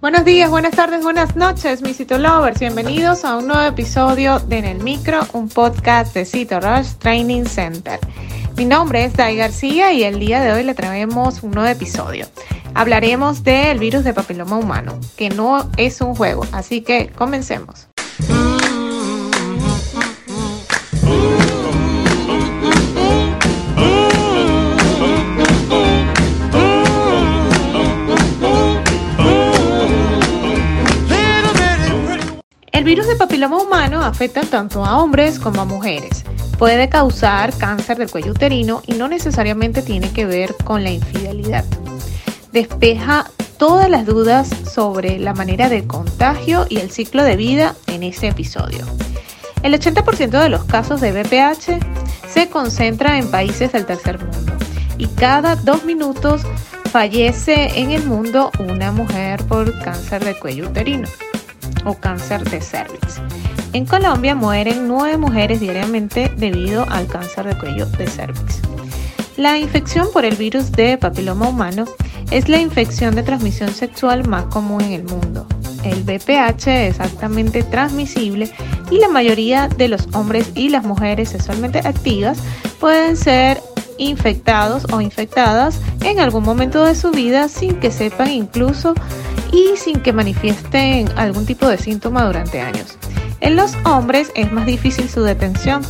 Buenos días, buenas tardes, buenas noches, mis Cito Lovers. Bienvenidos a un nuevo episodio de En el Micro, un podcast de Cito Rush Training Center. Mi nombre es Dai García y el día de hoy le traemos un nuevo episodio. Hablaremos del virus de papiloma humano, que no es un juego, así que comencemos. Humano afecta tanto a hombres como a mujeres. Puede causar cáncer del cuello uterino y no necesariamente tiene que ver con la infidelidad. Despeja todas las dudas sobre la manera de contagio y el ciclo de vida en este episodio. El 80% de los casos de BPH se concentra en países del tercer mundo y cada dos minutos fallece en el mundo una mujer por cáncer de cuello uterino o cáncer de cervix. En Colombia mueren nueve mujeres diariamente debido al cáncer de cuello de cervix. La infección por el virus de papiloma humano es la infección de transmisión sexual más común en el mundo. El BPH es altamente transmisible y la mayoría de los hombres y las mujeres sexualmente activas pueden ser infectados o infectadas en algún momento de su vida sin que sepan incluso y sin que manifiesten algún tipo de síntoma durante años. En los hombres es más difícil su detención,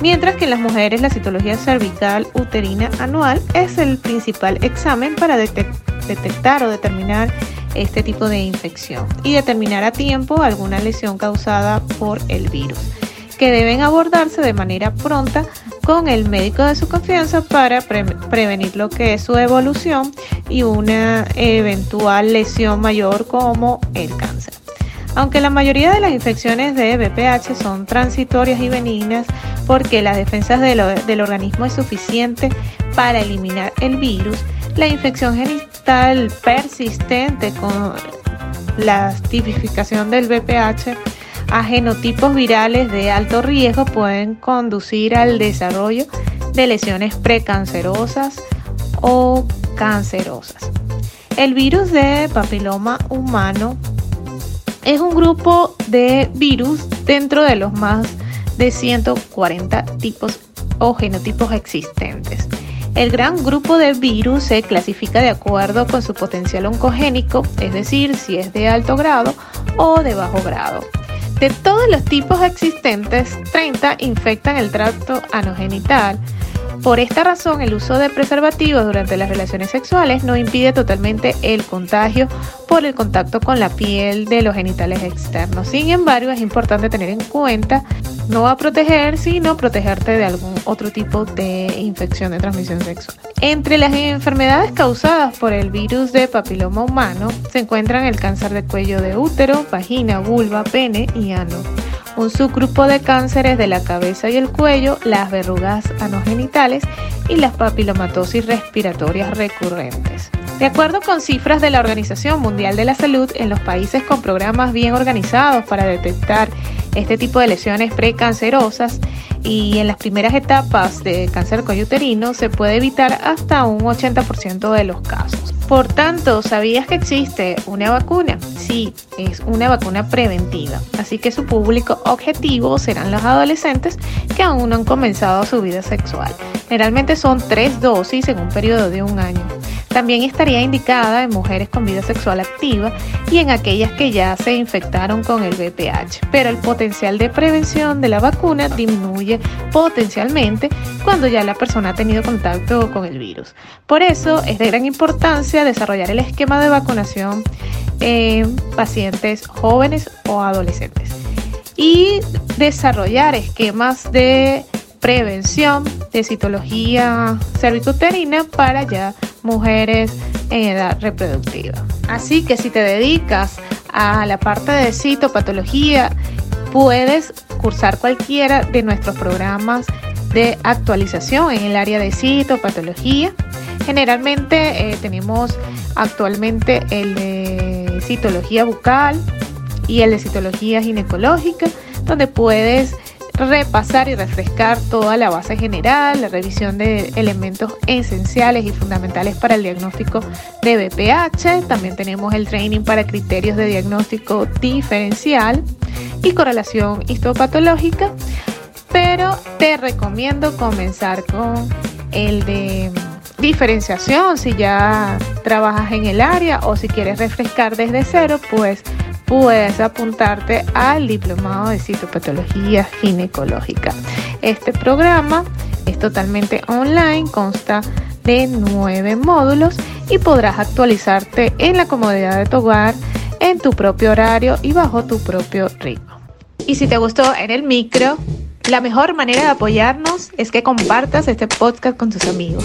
mientras que en las mujeres la citología cervical uterina anual es el principal examen para detectar o determinar este tipo de infección y determinar a tiempo alguna lesión causada por el virus, que deben abordarse de manera pronta con el médico de su confianza para prevenir lo que es su evolución y una eventual lesión mayor como el cáncer. Aunque la mayoría de las infecciones de BPH son transitorias y benignas porque las defensas del organismo es suficiente para eliminar el virus, la infección genital persistente con la tipificación del BPH a genotipos virales de alto riesgo pueden conducir al desarrollo de lesiones precancerosas o cancerosas. El virus de papiloma humano es un grupo de virus dentro de los más de 140 tipos o genotipos existentes. El gran grupo de virus se clasifica de acuerdo con su potencial oncogénico, es decir, si es de alto grado o de bajo grado. De todos los tipos existentes, 30 infectan el tracto anogenital. Por esta razón, el uso de preservativos durante las relaciones sexuales no impide totalmente el contagio por el contacto con la piel de los genitales externos. Sin embargo, es importante tener en cuenta no a proteger, sino protegerte de algún otro tipo de infección de transmisión sexual. Entre las enfermedades causadas por el virus de papiloma humano se encuentran el cáncer de cuello de útero, vagina, vulva, pene y ano. Un subgrupo de cánceres de la cabeza y el cuello, las verrugas anogenitales y las papilomatosis respiratorias recurrentes. De acuerdo con cifras de la Organización Mundial de la Salud, en los países con programas bien organizados para detectar este tipo de lesiones precancerosas y en las primeras etapas de cáncer cuello uterino se puede evitar hasta un 80% de los casos. Por tanto, ¿sabías que existe una vacuna? Sí, es una vacuna preventiva, así que su público objetivo serán los adolescentes que aún no han comenzado su vida sexual. Generalmente son tres dosis en un periodo de un año. También estaría indicada en mujeres con vida sexual activa y en aquellas que ya se infectaron con el VPH, pero el potencial de prevención de la vacuna disminuye potencialmente cuando ya la persona ha tenido contacto con el virus. Por eso es de gran importancia desarrollar el esquema de vacunación en pacientes jóvenes o adolescentes y desarrollar esquemas de prevención de citología cervicuterina para ya mujeres en edad reproductiva. Así que si te dedicas a la parte de citopatología, puedes cursar cualquiera de nuestros programas de actualización en el área de citopatología. Generalmente eh, tenemos actualmente el de citología bucal y el de citología ginecológica, donde puedes repasar y refrescar toda la base general, la revisión de elementos esenciales y fundamentales para el diagnóstico de BPH. También tenemos el training para criterios de diagnóstico diferencial y correlación histopatológica. Pero te recomiendo comenzar con el de diferenciación si ya trabajas en el área o si quieres refrescar desde cero, pues puedes apuntarte al diplomado de citopatología ginecológica. Este programa es totalmente online, consta de nueve módulos y podrás actualizarte en la comodidad de tu hogar, en tu propio horario y bajo tu propio ritmo. Y si te gustó en el micro, la mejor manera de apoyarnos es que compartas este podcast con tus amigos.